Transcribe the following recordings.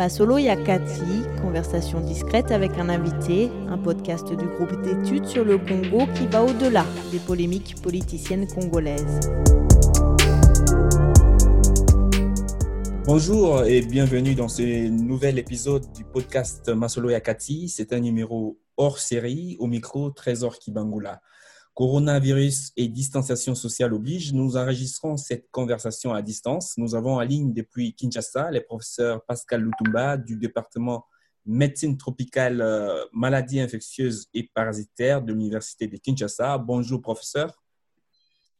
Masolo Yakati, conversation discrète avec un invité, un podcast du groupe d'études sur le Congo qui va au-delà des polémiques politiciennes congolaises. Bonjour et bienvenue dans ce nouvel épisode du podcast Masolo Yakati. C'est un numéro hors série au micro Trésor Kibangula. Coronavirus et distanciation sociale oblige, nous enregistrons cette conversation à distance. Nous avons en ligne depuis Kinshasa les professeurs Pascal Lutumba du département médecine tropicale, euh, maladies infectieuses et parasitaires de l'université de Kinshasa. Bonjour professeur.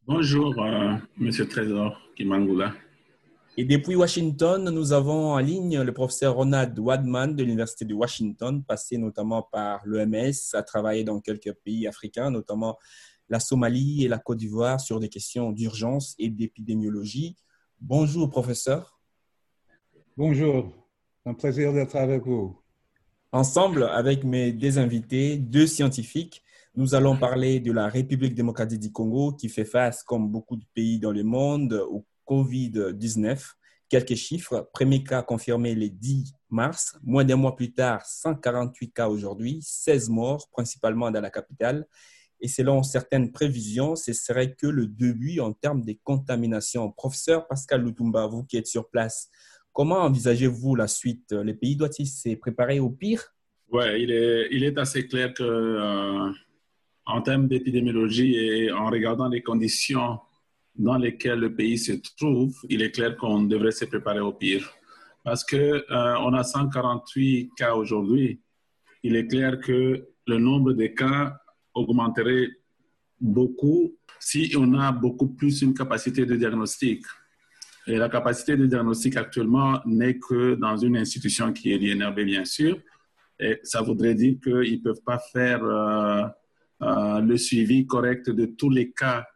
Bonjour euh, monsieur Trésor Kimangula. Et depuis Washington, nous avons en ligne le professeur Ronald Wadman de l'Université de Washington, passé notamment par l'OMS, a travaillé dans quelques pays africains, notamment la Somalie et la Côte d'Ivoire, sur des questions d'urgence et d'épidémiologie. Bonjour, professeur. Bonjour, un plaisir d'être avec vous. Ensemble, avec mes deux invités, deux scientifiques, nous allons parler de la République démocratique du Congo qui fait face, comme beaucoup de pays dans le monde, au COVID-19. Quelques chiffres. Premier cas confirmé le 10 mars. Moins d'un mois plus tard, 148 cas aujourd'hui, 16 morts, principalement dans la capitale. Et selon certaines prévisions, ce serait que le début en termes de contamination. Professeur Pascal Lutumba, vous qui êtes sur place, comment envisagez-vous la suite? Les pays doivent-ils se préparer au pire? Oui, il est, il est assez clair que euh, en termes d'épidémiologie et en regardant les conditions dans lesquels le pays se trouve, il est clair qu'on devrait se préparer au pire. Parce qu'on euh, a 148 cas aujourd'hui. Il est clair que le nombre de cas augmenterait beaucoup si on a beaucoup plus une capacité de diagnostic. Et la capacité de diagnostic actuellement n'est que dans une institution qui est l'INRB, bien sûr. Et ça voudrait dire qu'ils ne peuvent pas faire euh, euh, le suivi correct de tous les cas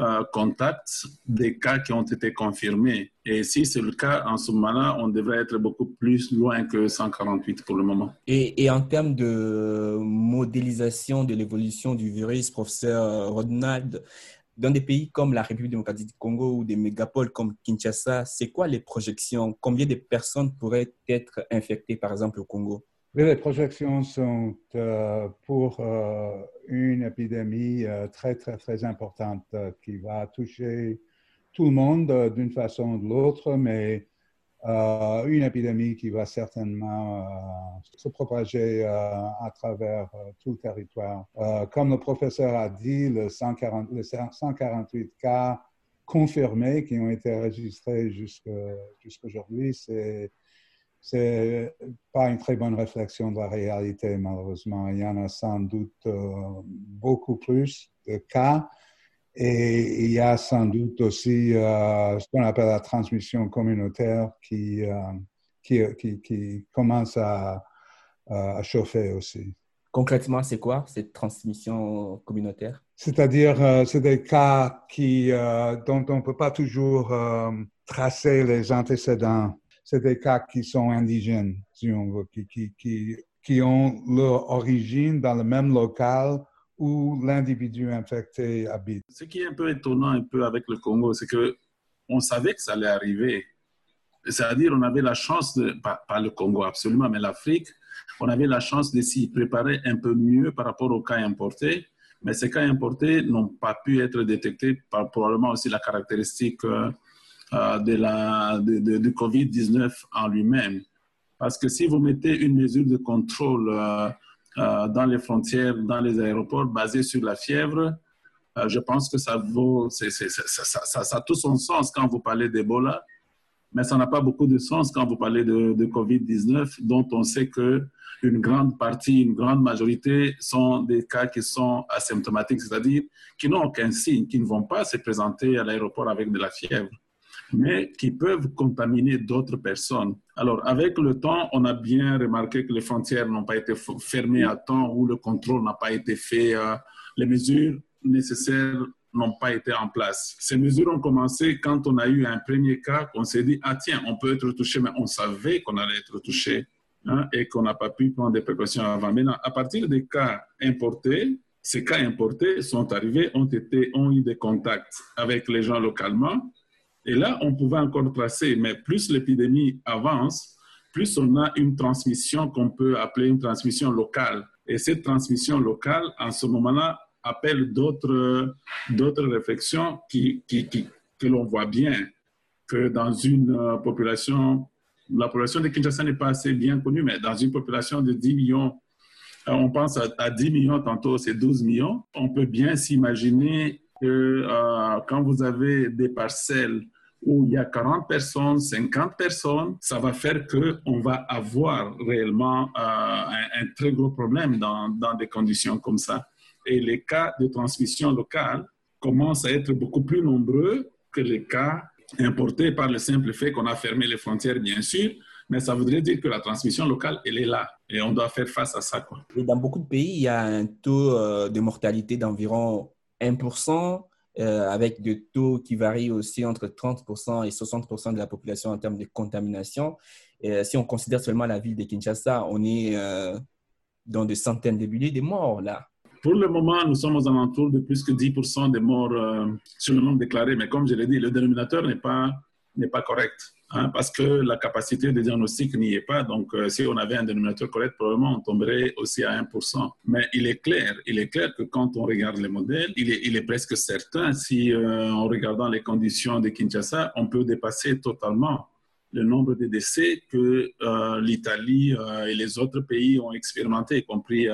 euh, contact des cas qui ont été confirmés. Et si c'est le cas, en ce moment-là, on devrait être beaucoup plus loin que 148 pour le moment. Et, et en termes de modélisation de l'évolution du virus, professeur Ronald, dans des pays comme la République démocratique du Congo ou des mégapoles comme Kinshasa, c'est quoi les projections? Combien de personnes pourraient être infectées, par exemple, au Congo? Les projections sont euh, pour euh, une épidémie euh, très, très, très importante qui va toucher tout le monde d'une façon ou de l'autre, mais une épidémie qui va certainement se propager à travers tout le territoire. comme le professeur a dit, le 140, les 148 cas confirmés qui ont été enregistrés jusqu'aujourd'hui, c'est c'est pas une très bonne réflexion de la réalité, malheureusement. Il y en a sans doute euh, beaucoup plus de cas. Et il y a sans doute aussi euh, ce qu'on appelle la transmission communautaire qui, euh, qui, qui, commence à, à, chauffer aussi. Concrètement, c'est quoi cette transmission communautaire? C'est-à-dire, c'est des cas qui, dont on ne peut pas toujours tracer les antécédents c'est des cas qui sont indigènes, qui, ont leur origine dans le même local où l'individu infecté habite. Ce qui est un peu étonnant un peu avec le Congo, c'est que on savait que ça allait arriver. C'est-à-dire, on avait la chance de, pas, le Congo absolument, mais l'Afrique, on avait la chance de s'y préparer un peu mieux par rapport aux cas importés. Mais ces cas importés n'ont pas pu être détectés par probablement aussi la caractéristique euh, de la, de, de, COVID-19 en lui-même. Parce que si vous mettez une mesure de contrôle euh, euh, dans les frontières, dans les aéroports, basée sur la fièvre, je pense que ça, vaut, ça, ça, ça, a tout son sens quand vous parlez d'Ebola, mais ça n'a pas beaucoup de sens quand vous parlez de, de COVID-19, dont on sait que une grande partie, une grande majorité sont des cas qui sont asymptomatiques, c'est-à-dire qui n'ont aucun signe, qui ne vont pas se présenter à l'aéroport avec de la fièvre mais qui peuvent contaminer d'autres personnes. Alors, avec le temps, on a bien remarqué que les frontières n'ont pas été fermées à temps ou le contrôle n'a pas été fait, euh, les mesures nécessaires n'ont pas été en place. Ces mesures ont commencé quand on a eu un premier cas, on s'est dit, ah tiens, on peut être touché, mais on savait qu'on allait être touché hein, et qu'on n'a pas pu prendre des précautions avant. Maintenant, à partir des cas importés, ces cas importés sont arrivés, ont, été, ont eu des contacts avec les gens localement et là, on pouvait encore tracer, mais plus l'épidémie avance, plus on a une transmission qu'on peut appeler une transmission locale. Et cette transmission locale, en ce moment-là, appelle d'autres, réflexions qui, qui que l'on voit bien que dans une euh, population, la population de Kinshasa n'est pas assez bien connue, mais dans une population de 10 millions, euh, on pense à, 10 millions, tantôt c'est 12 millions, on peut bien s'imaginer euh, quand vous avez des parcelles où il y a 40 personnes, 50 personnes, ça va faire qu'on va avoir réellement un, un, très gros problème dans, dans des conditions comme ça. Et les cas de transmission locale commencent à être beaucoup plus nombreux que les cas importés par le simple fait qu'on a fermé les frontières, bien sûr, mais ça voudrait dire que la transmission locale, elle est là et on doit faire face à ça. Dans beaucoup de pays, il y a un taux euh, de mortalité d'environ 1%, euh, avec des taux qui varient aussi entre 30% et 60% de la population en termes de contamination. Euh, si on considère seulement la ville de Kinshasa, on est dans des centaines de milliers de morts là. Pour le moment, nous sommes aux alentours de plus que 10% des morts euh, sur le nombre déclaré. Mais comme je l'ai dit, le dénominateur n'est pas, pas correct. Hein, parce que la capacité de diagnostic n'y est pas. Donc, euh, si on avait un dénominateur correct, probablement on tomberait aussi à 1%. Mais il est clair, il est clair que quand on regarde les modèles, il est, presque certain, si euh, en regardant les conditions de Kinshasa, on peut dépasser totalement le nombre de décès que l'Italie et les autres pays ont expérimenté, y compris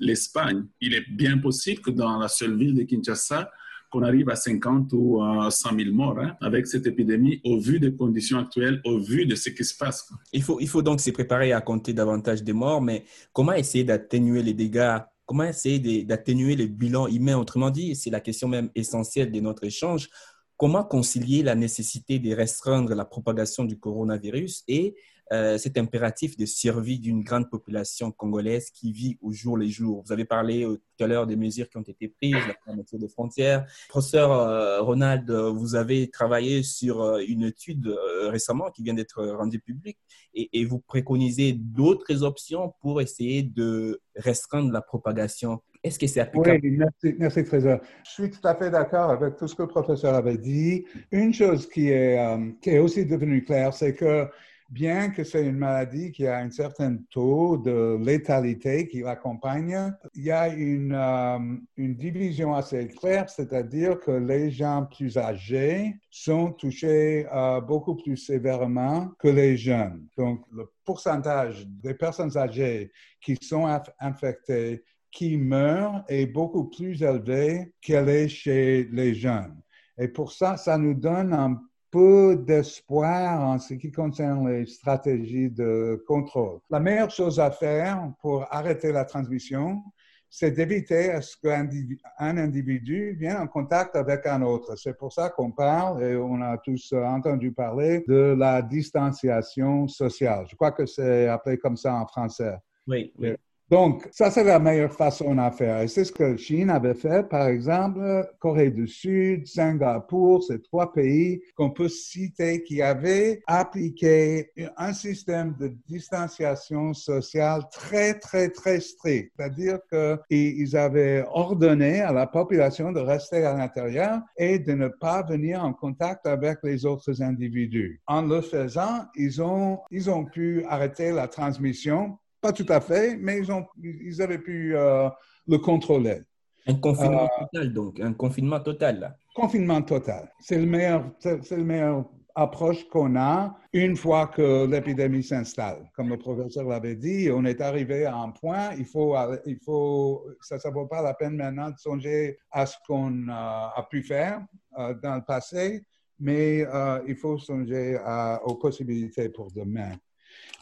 l'Espagne. Il est bien possible que dans la seule ville de Kinshasa, qu'on arrive à 50 ou à 100 000 morts hein, avec cette épidémie au vu des conditions actuelles, au vu de ce qui se passe. Il faut, il faut donc se préparer à compter davantage de morts, mais comment essayer d'atténuer les dégâts? Comment essayer d'atténuer le bilan humain Autrement dit, c'est la question même essentielle de notre échange. Comment concilier la nécessité de restreindre la propagation du coronavirus et euh, cet impératif de survie d'une grande population congolaise qui vit au jour le jour. Vous avez parlé euh, tout à l'heure des mesures qui ont été prises, la fermeture des frontières. Professeur euh, Ronald, vous avez travaillé sur une étude récemment qui vient d'être rendue publique et, vous préconisez d'autres options pour essayer de restreindre la propagation. Est-ce que c'est applicable? Oui, merci, merci Trésor. Je suis tout à fait d'accord avec tout ce que le professeur avait dit. Une chose qui est, qui est aussi devenue claire, c'est que bien que c'est une maladie qui a un certain taux de létalité qui l'accompagne, il y a une, euh, une division assez claire, c'est-à-dire que les gens plus âgés sont touchés euh, beaucoup plus sévèrement que les jeunes. Donc, le pourcentage des personnes âgées qui sont infectées qui meurent est beaucoup plus élevé qu'elle est chez les jeunes. Et pour ça, ça nous donne un peu d'espoir en ce qui concerne les stratégies de contrôle. La meilleure chose à faire pour arrêter la transmission, c'est d'éviter à ce qu'un individu vienne en contact avec un autre. C'est pour ça qu'on parle, et on a tous entendu parler, de la distanciation sociale. Je crois que c'est appelé comme ça en français. Oui, oui. Donc, ça, c'est la meilleure façon à faire. Et c'est ce que Chine avait fait, par exemple, Corée du Sud, Singapour, ces trois pays qu'on peut citer qui avaient appliqué un système de distanciation sociale très, très, très strict. C'est-à-dire qu'ils avaient ordonné à la population de rester à l'intérieur et de ne pas venir en contact avec les autres individus. En le faisant, ils ont, ils ont pu arrêter la transmission pas tout à fait, mais ils, ont, ils avaient pu euh, le contrôler. Un confinement euh, total, donc, un confinement total. Confinement total. C'est le meilleur, c'est le meilleur approche qu'on a une fois que l'épidémie s'installe. Comme le professeur l'avait dit, on est arrivé à un point, il faut, il faut ça ne vaut pas la peine maintenant de songer à ce qu'on euh, a pu faire dans le passé, mais il faut songer aux possibilités pour demain.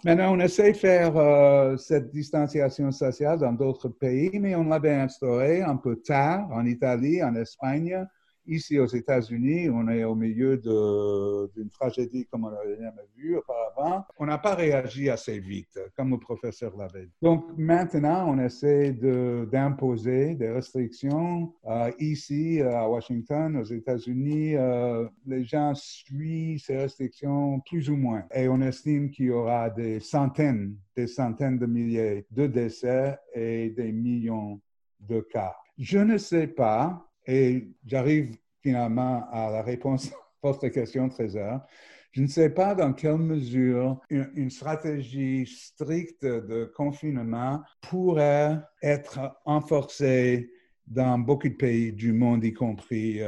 Maintenant, on essaie de faire euh, cette distanciation sociale dans d'autres pays, mais on l'avait instauré un peu tard en Italie, en Espagne, Ici, aux États-Unis, on est au milieu d'une tragédie comme on n'avait jamais vu auparavant. On n'a pas réagi assez vite, comme le professeur l'avait dit. Donc, maintenant, on essaie d'imposer des restrictions. Euh, ici, à Washington, aux États-Unis, euh, les gens suivent ces restrictions plus ou moins. Et on estime qu'il y aura des centaines, des centaines de milliers de décès et des millions de cas. Je ne sais pas et j'arrive finalement à la réponse à votre question, Trésor. Je ne sais pas dans quelle mesure une, stratégie stricte de confinement pourrait être renforcée dans beaucoup de pays du monde, y compris euh,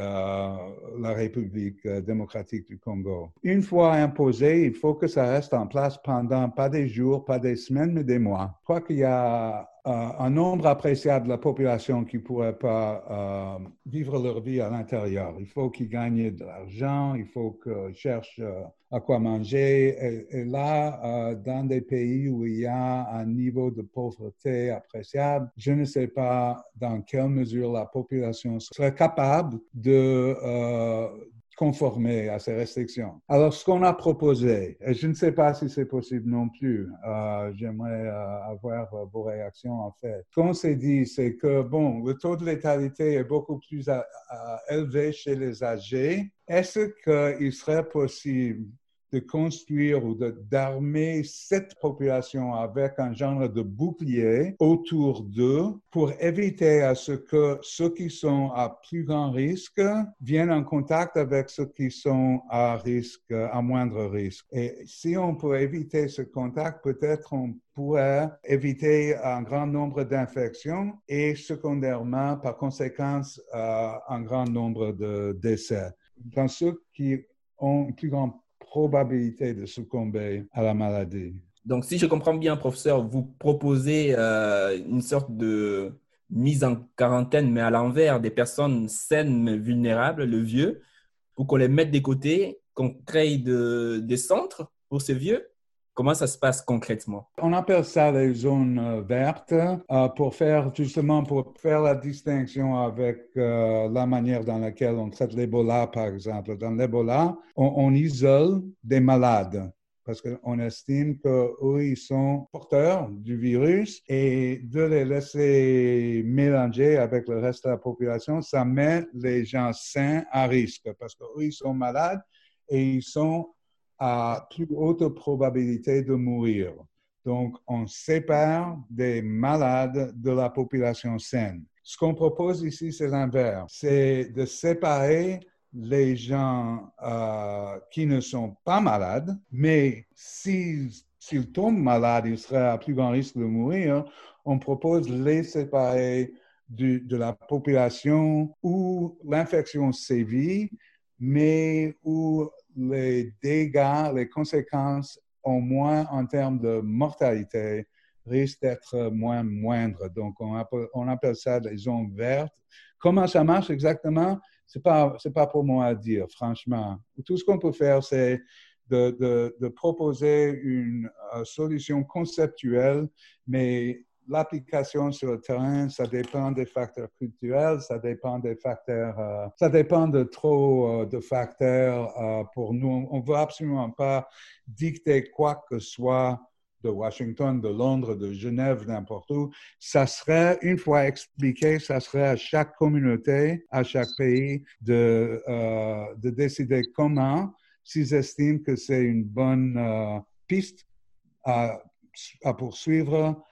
la République démocratique du Congo. Une fois imposé, il faut que ça reste en place pendant pas des jours, pas des semaines, mais des mois. Je crois qu'il y a un nombre appréciable de la population qui ne pourrait pas euh, vivre leur vie à l'intérieur. Il faut qu'ils gagnent de l'argent, il faut qu'ils cherchent euh, à quoi manger. Et, là, dans des pays où il y a un niveau de pauvreté appréciable, je ne sais pas dans quelle mesure la population serait capable de, conformer à ces restrictions. Alors, ce qu'on a proposé, et je ne sais pas si c'est possible non plus, euh, j'aimerais euh, avoir vos réactions en fait. Ce qu'on s'est dit, c'est que, bon, le taux de létalité est beaucoup plus euh, élevé chez les âgés. Est-ce qu'il serait possible de construire ou d'armer cette population avec un genre de bouclier autour d'eux pour éviter à ce que ceux qui sont à plus grand risque viennent en contact avec ceux qui sont à risque, à moindre risque. Et si on peut éviter ce contact, peut-être on pourrait éviter un grand nombre d'infections et secondairement, par conséquence, euh, un grand nombre de décès. Dans ceux qui ont un plus grand probabilité de succomber à la maladie. Donc, si je comprends bien, professeur, vous proposez euh, une sorte de mise en quarantaine, mais à l'envers, des personnes saines mais vulnérables, le vieux, pour qu'on les mette de côté, qu'on crée de, des centres pour ces vieux? Comment ça se passe concrètement? On appelle ça les zones euh, vertes euh, pour faire justement pour faire la distinction avec euh, la manière dans laquelle on traite l'Ebola, par exemple. Dans l'Ebola, on, isole des malades parce qu'on estime qu'eux, ils sont porteurs du virus et de les laisser mélanger avec le reste de la population, ça met les gens sains à risque parce qu'eux, ils sont malades et ils sont à plus haute probabilité de mourir. Donc, on sépare des malades de la population saine. Ce qu'on propose ici, c'est l'inverse. C'est de séparer les gens euh, qui ne sont pas malades, mais s'ils, tombent malades, ils seraient à plus grand risque de mourir. On propose les séparer de la population où l'infection sévit, mais où les dégâts, les conséquences, au moins en termes de mortalité, risquent d'être moins moindres. Donc, on appelle, ça des zones vertes. Comment ça marche exactement? Ce n'est pas, pas pour moi à dire, franchement. Tout ce qu'on peut faire, c'est de, de, proposer une euh, solution conceptuelle, mais l'application sur le terrain, ça dépend des facteurs culturels, ça dépend des facteurs, euh, ça dépend de trop euh, de facteurs euh, pour nous. On ne veut absolument pas dicter quoi que soit de Washington, de Londres, de Genève, n'importe où. Ça serait, une fois expliqué, ça serait à chaque communauté, à chaque pays de, de décider comment, s'ils estiment que c'est une bonne piste à, à poursuivre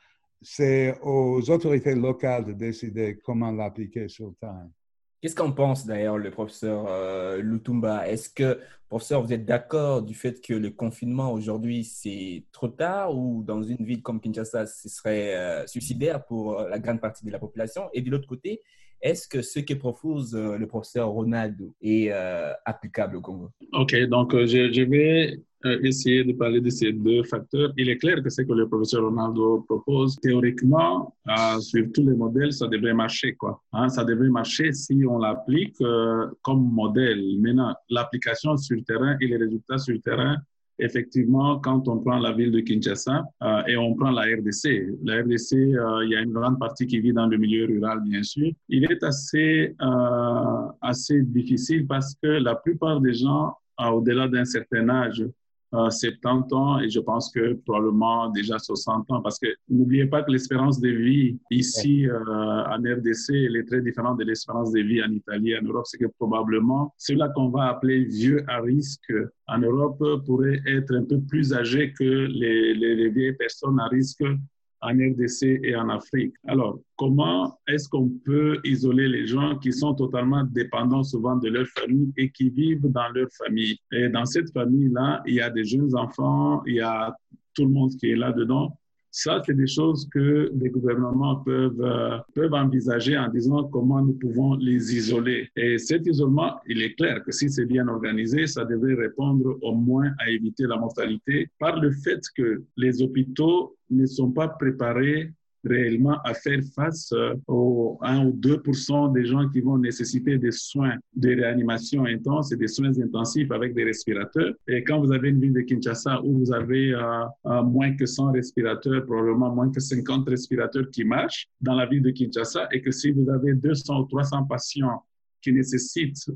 c'est aux autorités locales de décider comment l'appliquer sur le terrain. Qu'est-ce qu'en pense d'ailleurs le professeur euh, Lutumba? Est-ce que, professeur, vous êtes d'accord du fait que le confinement aujourd'hui, c'est trop tard ou dans une ville comme Kinshasa, ce serait euh, suicidaire pour euh, la grande partie de la population? Et de l'autre côté, est-ce que ce que propose le professeur Ronaldo est applicable au Congo? OK, donc je, je vais euh, essayer de parler de ces deux facteurs. Il est clair que ce que le professeur Ronaldo propose, théoriquement, euh, sur tous les modèles, ça devrait marcher. Quoi. Hein, ça devrait marcher si on l'applique euh, comme modèle. Maintenant, l'application sur le terrain et les résultats sur le terrain, effectivement, quand on prend la ville de Kinshasa et on prend la RDC, la RDC, il y a une grande partie qui vit dans le milieu rural, bien sûr. Il est assez, assez difficile parce que la plupart des gens, au-delà d'un certain âge, 70 ans et je pense que probablement déjà 60 ans parce que n'oubliez pas que l'espérance de vie ici euh, en RDC elle est très différente de l'espérance de vie en Italie, en Europe. C'est que probablement ceux-là qu'on va appeler vieux à risque en Europe pourraient être un peu plus âgés que les, les, les vieilles personnes à risque en RDC et en Afrique. Alors, comment est-ce qu'on peut isoler les gens qui sont totalement dépendants souvent de leur famille et qui vivent dans leur famille? Et dans cette famille-là, il y a des jeunes enfants, il y a tout le monde qui est là-dedans. Ça, c'est des choses que les gouvernements peuvent, euh, peuvent envisager en disant comment nous pouvons les isoler. Et cet isolement, il est clair que si c'est bien organisé, ça devrait répondre au moins à éviter la mortalité par le fait que les hôpitaux ne sont pas préparés réellement à faire face euh, aux 1 ou 2 des gens qui vont nécessiter des soins de réanimation intense et des soins intensifs avec des respirateurs. Et quand vous avez une ville de Kinshasa où vous avez euh, euh, moins que 100 respirateurs, probablement moins que 50 respirateurs qui marchent dans la ville de Kinshasa, et que si vous avez 200 ou 300 patients qui nécessitent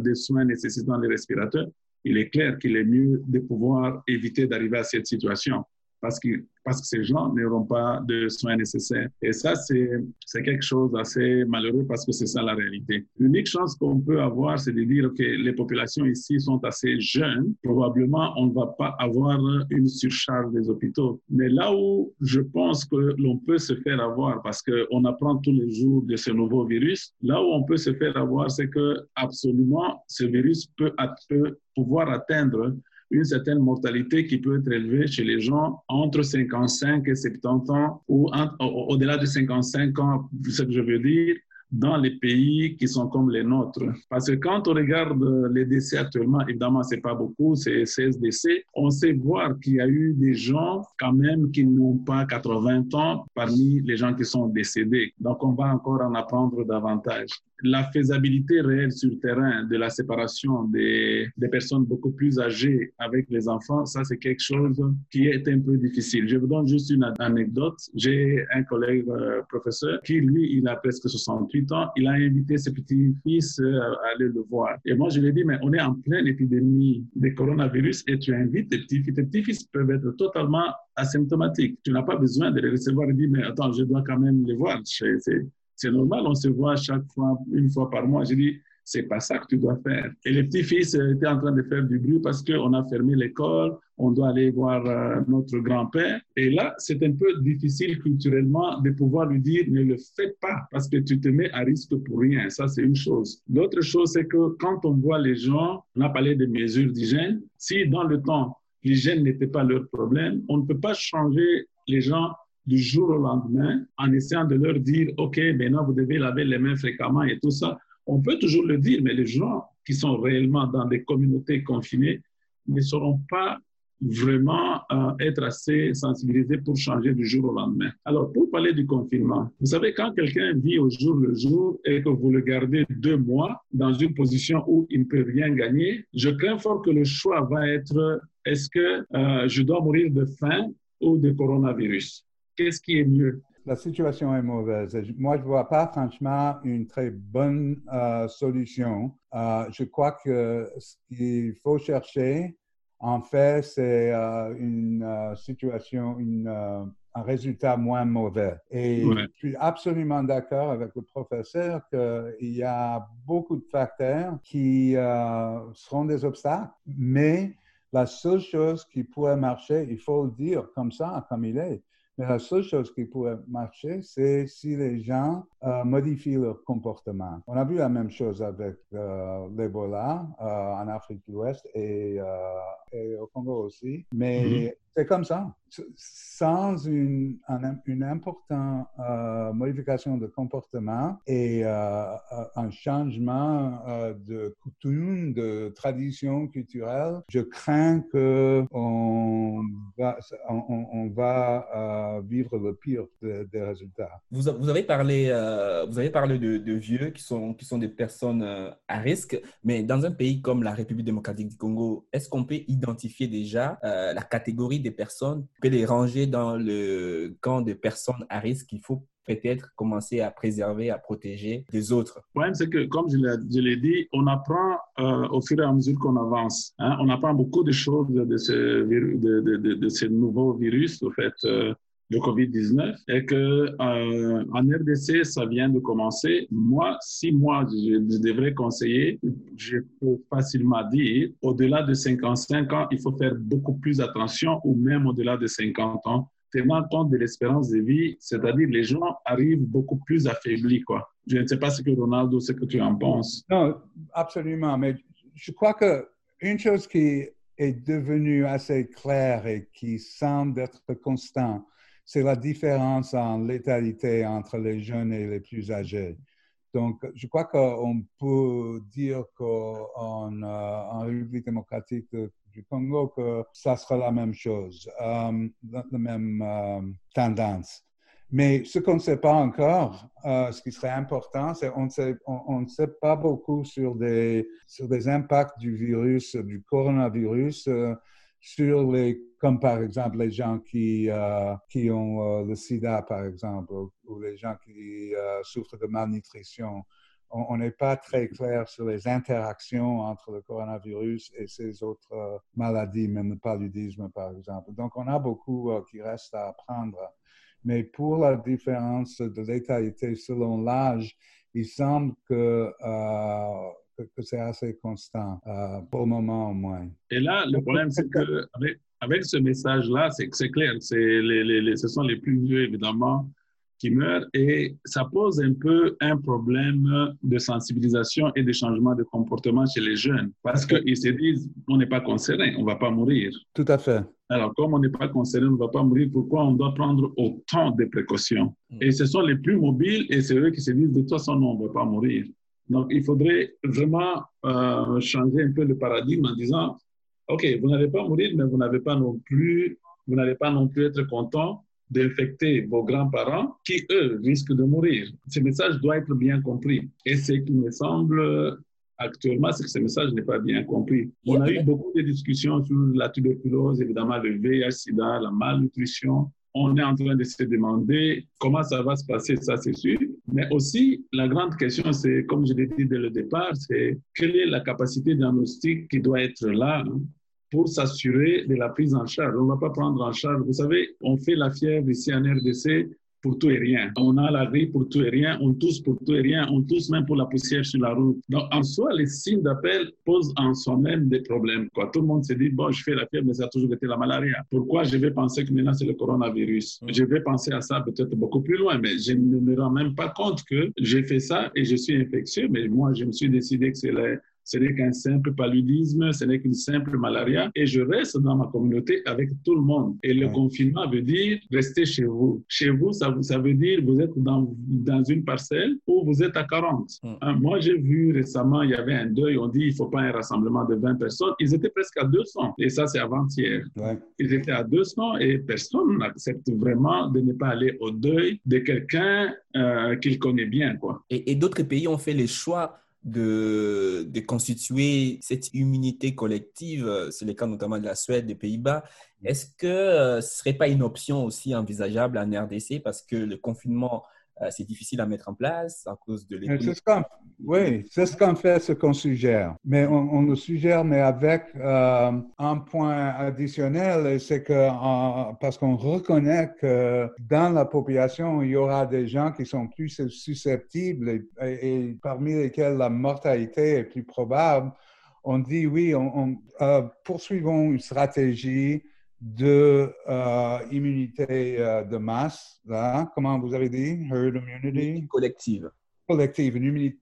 des soins nécessitant les respirateurs, il est clair qu'il est mieux de pouvoir éviter d'arriver à cette situation parce que, parce que ces gens n'auront pas de soins nécessaires. Et ça, c'est quelque chose d'assez malheureux parce que c'est ça la réalité. L'unique chance qu'on peut avoir, c'est de dire que les populations ici sont assez jeunes. Probablement, on ne va pas avoir une surcharge des hôpitaux. Mais là où je pense que l'on peut se faire avoir, parce qu'on apprend tous les jours de ce nouveau virus, là où on peut se faire avoir, c'est que absolument, ce virus peut, peut pouvoir atteindre une certaine mortalité qui peut être élevée chez les gens entre 55 et 70 ans ou au-delà de 55 ans, ce que je veux dire, dans les pays qui sont comme les nôtres. Parce que quand on regarde les décès actuellement, évidemment, c'est pas beaucoup, c'est 16 décès, on sait voir qu'il y a eu des gens quand même qui n'ont pas 80 ans parmi les gens qui sont décédés. Donc, on va encore en apprendre davantage la faisabilité réelle sur le terrain de la séparation des, personnes beaucoup plus âgées avec les enfants, ça c'est quelque chose qui est un peu difficile. Je vous donne juste une anecdote. J'ai un collègue euh, professeur qui, lui, il a presque 68 ans. Il a invité ses petits-fils euh, à aller le voir. Et moi, je lui ai dit, mais on est en pleine épidémie de coronavirus et tu invites tes petits-fils. Tes petits-fils peuvent être totalement asymptomatiques. Tu n'as pas besoin de les recevoir et dire, mais attends, je dois quand même les voir. Normal, on se voit chaque fois, une fois par mois. J'ai dit, c'est pas ça que tu dois faire. Et les petits-fils étaient en train de faire du bruit parce qu'on a fermé l'école, on doit aller voir euh, notre grand-père. Et là, c'est un peu difficile culturellement de pouvoir lui dire ne le faites pas parce que tu te mets à risque pour rien. Ça, c'est une chose. L'autre chose, c'est que quand on voit les gens, on a parlé des mesures d'hygiène, si dans le temps, l'hygiène n'était pas leur problème, on ne peut pas changer les gens du jour au lendemain en essayant de leur dire, OK, maintenant vous devez laver les mains fréquemment et tout ça. On peut toujours le dire, mais les gens qui sont réellement dans des communautés confinées ne sauront pas vraiment euh, être assez sensibilisés pour changer du jour au lendemain. Alors, pour parler du confinement, vous savez, quand quelqu'un vit au jour le jour et que vous le gardez deux mois dans une position où il ne peut rien gagner, je crains fort que le choix va être est-ce que euh, je dois mourir de faim ou de coronavirus? Qu'est-ce qui est mieux? La situation est mauvaise. Moi, je ne vois pas franchement une très bonne euh, solution. Euh, je crois que ce qu'il faut chercher, en fait, c'est euh, une situation, une, un résultat moins mauvais. Et je suis absolument d'accord avec le professeur qu'il y a beaucoup de facteurs qui seront des obstacles, mais la seule chose qui pourrait marcher, il faut le dire comme ça, comme il est, mais la seule chose qui pourrait marcher, c'est si les gens euh, modifient leur comportement. On a vu la même chose avec euh, l'Ebola euh, en Afrique de l'Ouest et, au Congo aussi. Mais mm-hmm. c'est comme ça sans une, une importante modification de comportement et un changement de coutume, de tradition culturelle, je crains qu'on va, on, va vivre le pire des résultats. Vous, vous, avez parlé, vous avez parlé de, de, vieux qui sont, qui sont des personnes à risque, mais dans un pays comme la République démocratique du Congo, est-ce qu'on peut identifier déjà la catégorie des personnes les ranger dans le camp de personnes à risque qu'il faut peut-être commencer à préserver, à protéger les autres? Le problème, c'est que, comme je l'ai dit, on apprend euh, au fur et à mesure qu'on avance. Hein. On apprend beaucoup de choses de ce, de, de, de, ce nouveau virus, au fait, euh, le Covid-19, et que euh, en RDC, ça vient de commencer. Moi, si moi, je, devrais conseiller, je peux facilement dire, au-delà de 55 ans, il faut faire beaucoup plus attention, ou même au-delà de 50 ans, tenant compte de l'espérance de vie, c'est-à-dire les gens arrivent beaucoup plus affaiblis. Quoi. Je ne sais pas ce que Ronaldo, ce que tu en penses. Non, absolument. Mais je crois qu'une chose qui est devenue assez claire et qui semble être constante, c'est la différence en létalité entre les jeunes et les plus âgés. Donc, je crois qu'on peut dire qu'en en République démocratique du Congo, que ça sera la même chose, euh, la même euh, tendance. Mais ce qu'on ne sait pas encore, euh, ce qui serait important, c'est qu'on on, ne sait pas beaucoup sur des, sur des impacts du virus, du coronavirus, sur les, comme par exemple les gens qui, euh, qui ont euh, le sida, par exemple, ou, les gens qui euh, souffrent de malnutrition. On n'est pas très clair sur les interactions entre le coronavirus et ces autres maladies, même le paludisme, par exemple. Donc, on a beaucoup qui reste à apprendre. Mais pour la différence de létalité selon l'âge, il semble que que, c'est assez constant, euh, pour le moment au moins. Et là, le problème, c'est que avec, ce message-là, c'est que c'est clair, c'est les, les, ce sont les plus vieux, évidemment, qui meurent et ça pose un peu un problème de sensibilisation et de changement de comportement chez les jeunes parce qu'ils se disent on n'est pas concerné, on ne va pas mourir. Tout à fait. Alors, comme on n'est pas concerné, on ne va pas mourir, pourquoi on doit prendre autant de précautions? Mm. Et ce sont les plus mobiles et c'est eux qui se disent de toute façon, non, on ne va pas mourir. Donc, il faudrait vraiment euh, changer un peu le paradigme en disant, OK, vous n'allez pas mourir, mais vous n'avez pas non plus, vous n'allez pas non plus être content d'infecter vos grands-parents qui, eux, risquent de mourir. Ce message doit être bien compris. Et ce qui me semble actuellement, c'est que ce message n'est pas bien compris. On a eu beaucoup de discussions sur la tuberculose, évidemment, le VIH, SIDA, la malnutrition, on est en train de se demander comment ça va se passer, ça c'est sûr. Mais aussi, la grande question, c'est, comme je l'ai dit dès le départ, c'est quelle est la capacité diagnostique qui doit être là hein, pour s'assurer de la prise en charge. On ne va pas prendre en charge. Vous savez, on fait la fièvre ici en RDC pour tout et rien. On a la grippe pour tout et rien, on tousse pour tout et rien, on tousse même pour la poussière sur la route. Donc, en soi, les signes d'appel posent en soi-même des problèmes. Quoi. Tout le monde se dit, bon, je fais la fièvre, mais ça a toujours été la malaria. Pourquoi je vais penser que maintenant c'est le coronavirus? Mm. Je vais penser à ça peut-être beaucoup plus loin, mais je ne me rends même pas compte que j'ai fait ça et je suis infectieux, mais moi, je me suis décidé que c'est les ce n'est qu'un simple paludisme, ce n'est qu'une simple malaria, et je reste dans ma communauté avec tout le monde. Et le confinement veut dire rester chez vous. Chez vous, ça, ça veut dire vous êtes dans, dans une parcelle où vous êtes à 40. Mm. Hein, moi, j'ai vu récemment, il y avait un deuil, on dit il ne faut pas un rassemblement de 20 personnes. Ils étaient presque à 200, et ça, c'est avant-hier. Ils étaient à 200 et personne n'accepte vraiment de ne pas aller au deuil de quelqu'un euh, qu'il connaît bien. Quoi. Et, et d'autres pays ont fait les choix de, de constituer cette immunité collective. C'est le cas notamment de la Suède, des Pays-Bas. Est-ce que euh, ce ne serait pas une option aussi envisageable en RDC parce que le confinement euh, c'est difficile à mettre en place à cause de l'économie. Oui, c'est ce qu'on fait, ce qu'on suggère. Mais on, le suggère, mais avec euh, un point additionnel, c'est que euh, parce qu'on reconnaît que dans la population, il y aura des gens qui sont plus susceptibles et, parmi lesquels la mortalité est plus probable. On dit oui, on, poursuivons une stratégie de euh, immunité euh, de masse, là, comment vous avez dit, herd immunity? Collective. Collective, une immunité.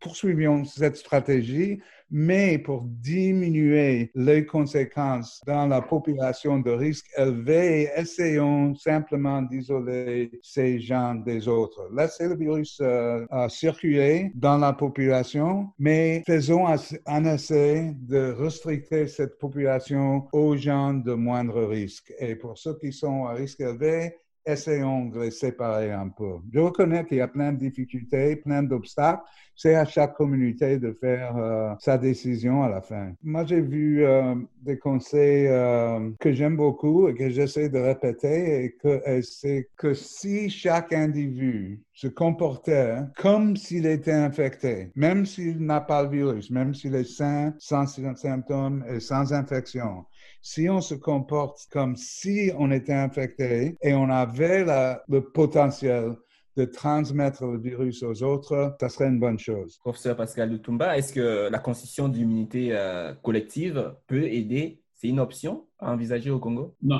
Poursuivions cette stratégie, mais pour diminuer les conséquences dans la population de risque élevé, essayons simplement d'isoler ces gens des autres. Laissez le virus euh, circuler dans la population, mais faisons un essai de restricter cette population aux gens de moindre risque. Et pour ceux qui sont à risque élevé, essayons de les séparer un peu. Je reconnais qu'il y a plein de difficultés, plein d'obstacles. C'est à chaque communauté de faire euh, sa décision à la fin. Moi, j'ai vu euh, des conseils euh, que j'aime beaucoup et que j'essaie de répéter, et c'est que si chaque individu se comportait comme s'il était infecté, même s'il n'a pas le virus, même s'il est sain, sans symptômes et sans infection, si on se comporte comme si on était infecté et on avait le potentiel de transmettre le virus aux autres, ça serait une bonne chose. Professeur Pascal Lutumba, est-ce que la constitution d'immunité euh, collective peut aider c'est une option à envisager au Congo? Non,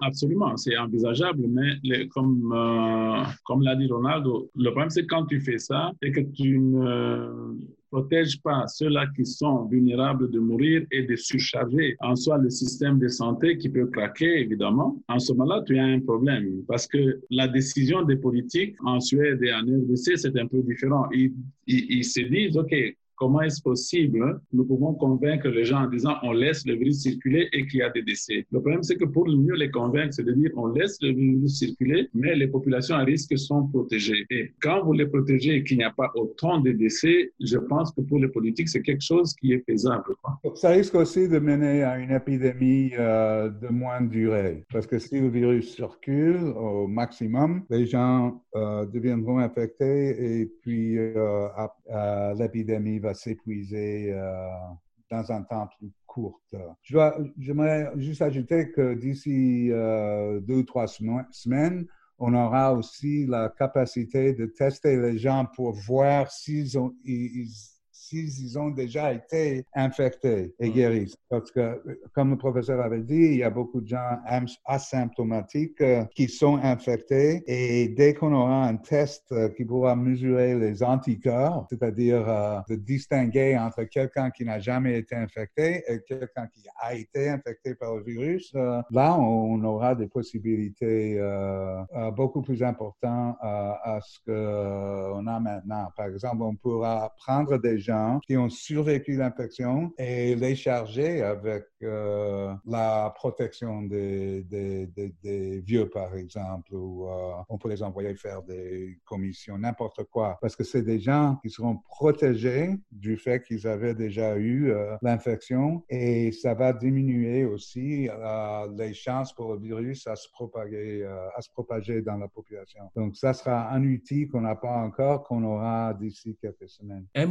absolument, c'est envisageable, mais comme, euh, comme l'a dit Ronaldo, le problème c'est quand tu fais ça et que tu ne protèges pas ceux-là qui sont vulnérables de mourir et de surcharger en soi le système de santé qui peut craquer, évidemment. En ce moment-là, tu as un problème parce que la décision des politiques en Suède et en RDC, c'est un peu différent. Ils, ils se disent, OK, Comment est-ce possible? Nous pouvons convaincre les gens en disant on laisse le virus circuler et qu'il y a des décès? Le problème, c'est que pour mieux les convaincre, c'est de dire on laisse le virus circuler, mais les populations à risque sont protégées. Et quand vous les protégez et qu'il n'y a pas autant de décès, je pense que pour les politiques, c'est quelque chose qui est faisable. Ça risque aussi de mener à une épidémie euh, de moindre durée. Parce que si le virus circule au maximum, les gens euh, deviendront infectés et puis euh, l'épidémie va s'épuiser euh, dans un temps plus court. J'aimerais juste ajouter que d'ici euh, deux ou trois semaines, on aura aussi la capacité de tester les gens pour voir s'ils ont, s'ils ont déjà été infectés et guéris. Parce que, comme le professeur avait dit, il y a beaucoup de gens asymptomatiques euh, qui sont infectés et dès qu'on aura un test euh, qui pourra mesurer les anticorps, c'est-à-dire euh, de distinguer entre quelqu'un qui n'a jamais été infecté et quelqu'un qui a été infecté par le virus, là, on aura des possibilités beaucoup plus importantes à ce qu'on a maintenant. Par exemple, on pourra prendre des gens qui ont survécu l'infection et les charger avec euh, la protection des, vieux, par exemple, ou euh, on peut les envoyer faire des commissions, n'importe quoi, parce que c'est des gens qui seront protégés du fait qu'ils avaient déjà eu euh, l'infection et ça va diminuer aussi les chances pour le virus à se propager, à se propager dans la population. Donc, ça sera un outil qu'on n'a pas encore, qu'on aura d'ici quelques semaines. Un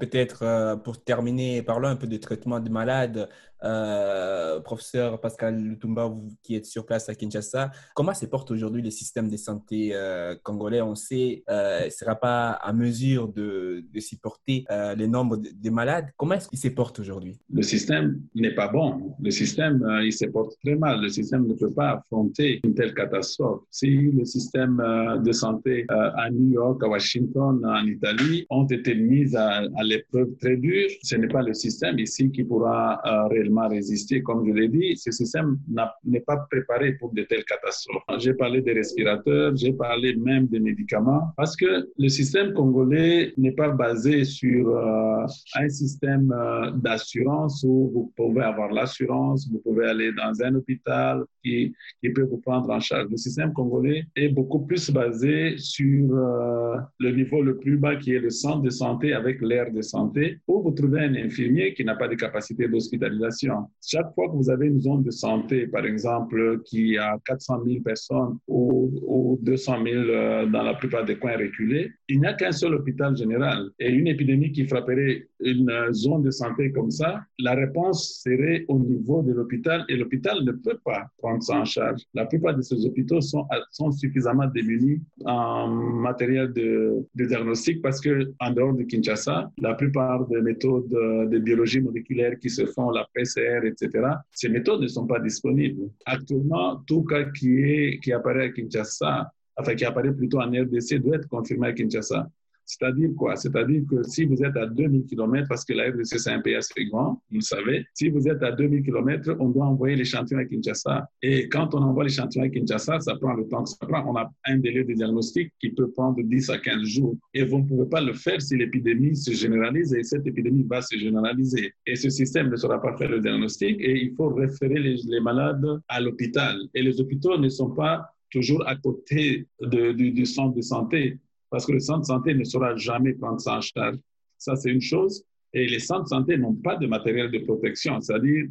peut-être euh, pour terminer, parlons un peu de traitement de malades. Euh, professeur Pascal Lutumba, vous qui êtes sur place à Kinshasa, comment se porte aujourd'hui le système de santé euh, congolais? On sait euh, ne sera pas à mesure de, de supporter les nombres de, malades. Comment est-ce qu'il se porte aujourd'hui? Le système n'est pas bon. Le système, il se porte très mal. Le système ne peut pas affronter une telle catastrophe. Si le système de santé à New York, à Washington, en Italie ont été mis à, à l'épreuve très dure, ce n'est pas le système ici qui pourra réellement résister. Comme je l'ai dit, ce système n'est pas préparé pour de telles catastrophes. J'ai parlé des respirateurs, j'ai parlé même des médicaments, parce que le système congolais n'est pas basé sur euh, un système euh, d'assurance où vous pouvez avoir l'assurance, vous pouvez aller dans un hôpital qui, qui, peut vous prendre en charge. Le système congolais est beaucoup plus basé sur euh, le niveau le plus bas qui est le centre de santé avec l'aire de santé, où vous trouvez un infirmier qui n'a pas de capacité d'hospitalisation chaque fois que vous avez une zone de santé, par exemple, qui a 400 000 personnes ou, 200 000 euh, dans la plupart des coins reculés, il n'y a qu'un seul hôpital général. Et une épidémie qui frapperait une zone de santé comme ça, la réponse serait au niveau de l'hôpital et l'hôpital ne peut pas prendre ça en charge. La plupart de ces hôpitaux sont, sont suffisamment démunis en matériel de, de diagnostic parce que en dehors de Kinshasa, la plupart des méthodes de biologie moléculaire qui se font, la PCR, etc., ces méthodes ne sont pas disponibles. Actuellement, tout cas qui, est, qui apparaît à Kinshasa, enfin qui apparaît plutôt en RDC, doit être confirmé à Kinshasa. C'est-à-dire quoi? C'est-à-dire que si vous êtes à 2000 km, parce que la RDC c'est un pays assez grand, vous le savez, si vous êtes à 2000 km, on doit envoyer l'échantillon à Kinshasa. Et quand on envoie l'échantillon à Kinshasa, ça prend le temps que ça prend. On a un délai de diagnostic qui peut prendre 10 à 15 jours. Et vous ne pouvez pas le faire si l'épidémie se généralise et cette épidémie va se généraliser. Et ce système ne saura pas faire le diagnostic et il faut référer les, les malades à l'hôpital. Et les hôpitaux ne sont pas toujours à côté du, centre de santé parce que le centre de santé ne saura jamais prendre ça en charge. Ça, c'est une chose. Et les centres de santé n'ont pas de matériel de protection, c'est-à-dire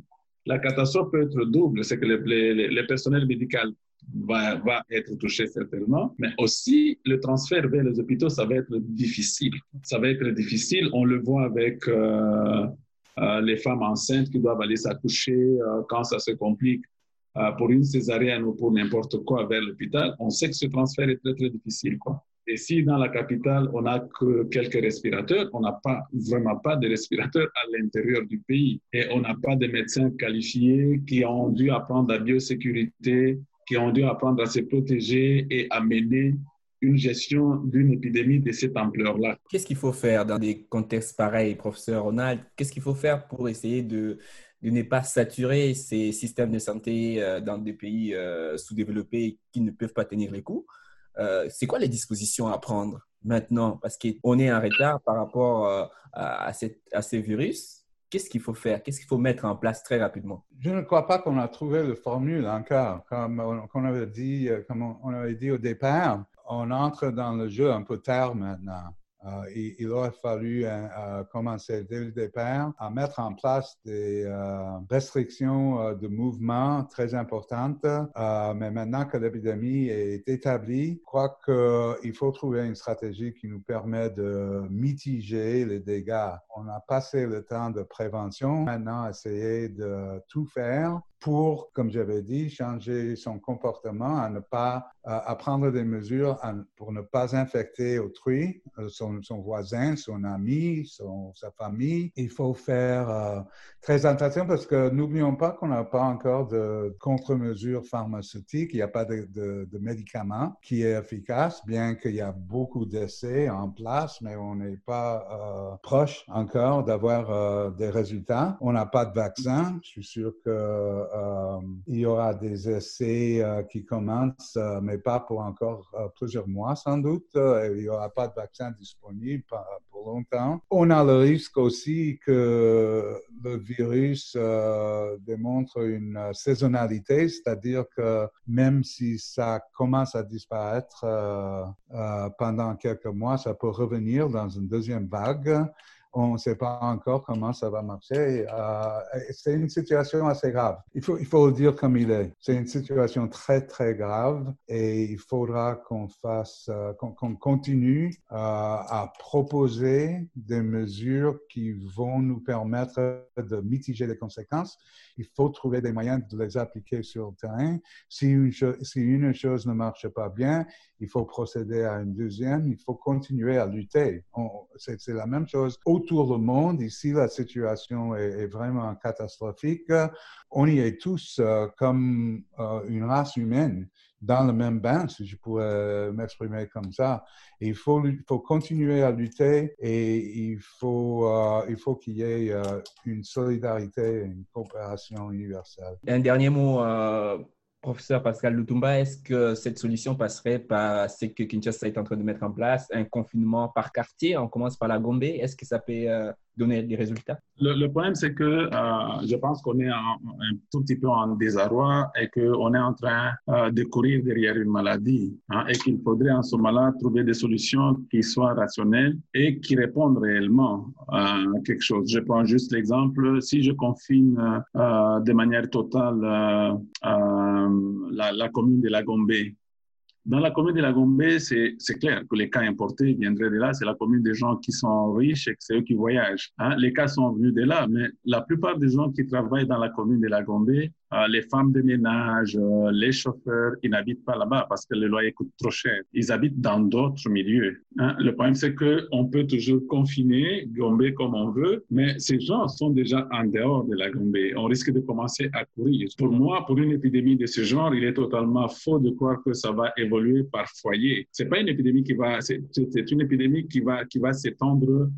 la catastrophe peut être double, c'est que le, personnel médical va, va, être touché certainement, mais aussi le transfert vers les hôpitaux, ça va être difficile. Ça va être difficile, on le voit avec euh, euh, les femmes enceintes qui doivent aller s'accoucher euh, quand ça se complique pour une césarienne ou pour n'importe quoi vers l'hôpital. On sait que ce transfert est très, très difficile. Et si dans la capitale, on n'a que quelques respirateurs, on n'a pas, vraiment pas de respirateurs à l'intérieur du pays. Et on n'a pas de médecins qualifiés qui ont dû apprendre la biosécurité, qui ont dû apprendre à se protéger et à mener une gestion d'une épidémie de cette ampleur-là. Qu'est-ce qu'il faut faire dans des contextes pareils, professeur Ronald? Qu'est-ce qu'il faut faire pour essayer de, de ne pas saturer ces systèmes de santé euh, dans des pays euh, sous-développés qui ne peuvent pas tenir les coups. Euh, C'est quoi les dispositions à prendre maintenant? Parce qu'on est en retard par rapport à ces virus. Qu'est-ce qu'il faut faire? Qu'est-ce qu'il faut mettre en place très rapidement? Je ne crois pas qu'on a trouvé la formule encore. Comme on, avait dit, comme on avait dit au départ, on entre dans le jeu un peu tard maintenant. Euh, il, aurait fallu euh, euh, commencer dès le départ à mettre en place des restrictions de mouvement très importantes. mais maintenant que l'épidémie est établie, je crois qu'il faut trouver une stratégie qui nous permet de mitiger les dégâts. On a passé le temps de prévention, maintenant essayer de tout faire pour, comme j'avais dit, changer son comportement, à ne pas à prendre des mesures pour ne pas infecter autrui, euh, son, voisin, son ami, son, sa famille. Il faut faire euh, très attention parce que n'oublions pas qu'on n'a pas encore de contre-mesures pharmaceutiques, il n'y a pas de, de, médicaments qui est efficace, bien qu'il y a beaucoup d'essais en place, mais on n'est pas euh, proche encore d'avoir des résultats. On n'a pas de vaccin. Je suis sûr que euh, il y aura des essais euh, qui commencent, euh, mais pas pour encore plusieurs mois sans doute. il n'y aura pas de vaccin disponible pour longtemps. On a le risque aussi que le virus démontre une saisonnalité, c'est-à-dire que même si ça commence à disparaître pendant quelques mois, ça peut revenir dans une deuxième vague on ne sait pas encore comment ça va marcher. Euh, c'est une situation assez grave. Il faut, le dire comme il est. C'est une situation très, très grave et il faudra qu'on fasse, euh, qu'on continue euh, à proposer des mesures qui vont nous permettre de mitiger les conséquences. Il faut trouver des moyens de les appliquer sur le terrain. Si une chose ne marche pas bien, il faut procéder à une deuxième, il faut continuer à lutter. C'est la même chose autour du monde. Ici, la situation est, vraiment catastrophique. On y est tous euh, comme euh, une race humaine dans le même bain, si je pourrais m'exprimer comme ça. il faut, continuer à lutter et il faut, euh, il faut qu'il y ait une solidarité, une coopération universelle. Un dernier mot Professeur Pascal Lutumba, est-ce que cette solution passerait par ce que Kinshasa est en train de mettre en place, un confinement par quartier? On commence par la Gombe. Est-ce que ça peut euh, donner des résultats? Le, problème, c'est que euh, je pense qu'on est un, tout petit peu en désarroi et qu'on est en train euh, de courir derrière une maladie hein, et qu'il faudrait en ce moment-là trouver des solutions qui soient rationnelles et qui répondent réellement à quelque chose. Je prends juste l'exemple, si je confine de manière totale la, commune de la Gombe, dans la commune de la Gombe, c'est clair que les cas importés viendraient de là. C'est la commune des gens qui sont riches et que c'est eux qui voyagent. Hein. Les cas sont venus de là, mais la plupart des gens qui travaillent dans la commune de la Gombe les femmes de ménage, euh, les chauffeurs, ils n'habitent pas là-bas parce que le loyer coûte trop cher. Ils habitent dans d'autres milieux. Hein. Le problème, c'est qu'on peut toujours confiner Gombe comme on veut, mais ces gens sont déjà en dehors de la Gombe. On risque de commencer à courir. Pour moi, pour une épidémie de ce genre, il est totalement faux de croire que ça va évoluer par foyer. C'est pas une épidémie qui va, c'est une épidémie qui va, qui va s'étendre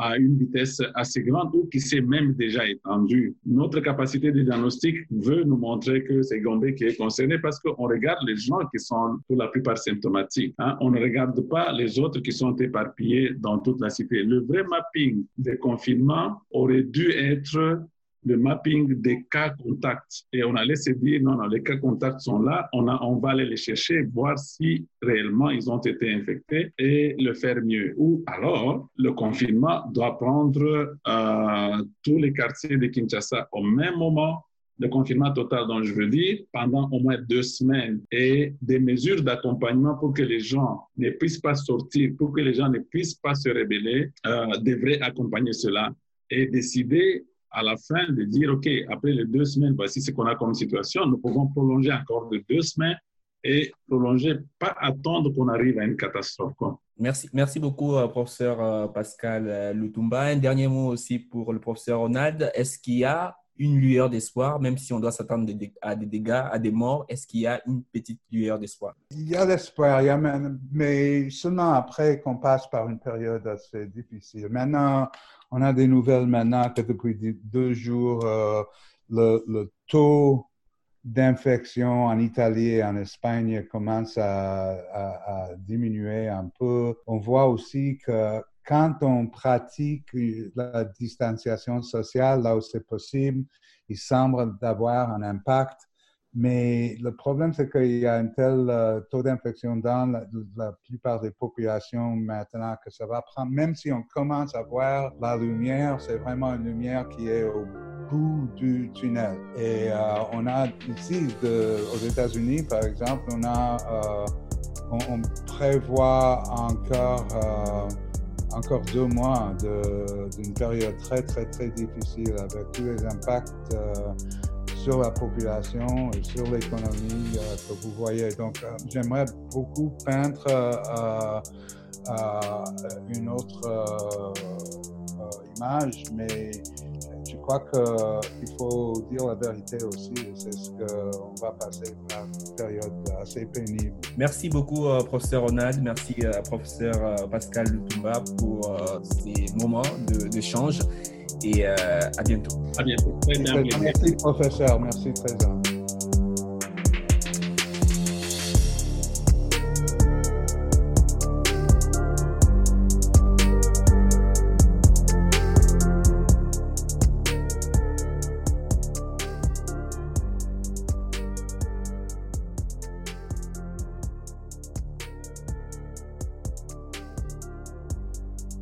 à une vitesse assez grande ou qui s'est même déjà étendue. Notre capacité de diagnostic veut nous montrer que c'est Gombe qui est concerné parce qu'on regarde les gens qui sont pour la plupart symptomatiques. Hein. On ne regarde pas les autres qui sont éparpillés dans toute la cité. Le vrai mapping des confinements aurait dû être le mapping des cas contacts. Et on a laissé dire, non, non, les cas contacts sont là, on, a, on va aller les chercher, voir si réellement ils ont été infectés et le faire mieux. Ou alors, le confinement doit prendre euh, tous les quartiers de Kinshasa au même moment, le confinement total dont je veux dire, pendant au moins deux semaines et des mesures d'accompagnement pour que les gens ne puissent pas sortir, pour que les gens ne puissent pas se rébeller, euh, devraient accompagner cela et décider à la fin de dire, OK, après les deux semaines, voici ce qu'on a comme situation, nous pouvons prolonger encore de deux semaines et prolonger, pas attendre qu'on arrive à une catastrophe. Merci, merci beaucoup, euh, professeur euh, Pascal euh, Lutumba. Un dernier mot aussi pour le professeur Ronald. Est-ce qu'il y a une lueur d'espoir, même si on doit s'attendre à des dégâts, à des morts, est-ce qu'il y a une petite lueur d'espoir? Il y a l'espoir, mais seulement après qu'on passe par une période assez difficile. Maintenant, on a des nouvelles maintenant que depuis deux jours, le, le, taux d'infection en Italie et en Espagne commence à, diminuer un peu. On voit aussi que quand on pratique la distanciation sociale là où c'est possible, il semble d'avoir un impact mais le problème, c'est qu'il y a un tel euh, taux d'infection dans la, plupart des populations maintenant que ça va prendre, même si on commence à voir la lumière, c'est vraiment une lumière qui est au bout du tunnel. Et euh, on a ici, aux États-Unis, par exemple, on a, euh, on, prévoit encore encore deux mois d'une période très, très, très difficile avec tous les impacts sur la population et sur l'économie euh, que vous voyez. Donc, euh, j'aimerais beaucoup peindre euh, une autre image, mais je crois qu'il faut dire la vérité aussi. C'est ce qu'on va passer par une période assez pénible. Merci beaucoup, professeur Ronald. Merci, professeur Pascal Lutumba, pour ces moments d'échange et euh, à bientôt. À bientôt. Merci, professeur. Merci, Président.